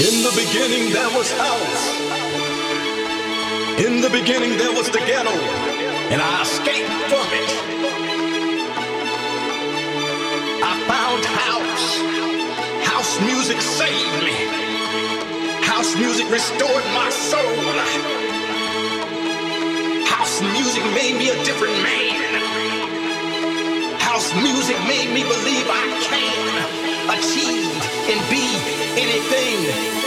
In the beginning there was house. In the beginning there was the ghetto, and I escaped from it. I found house. House music saved me. House music restored my soul. House music made me a different man. House music made me believe I can achieve and be anything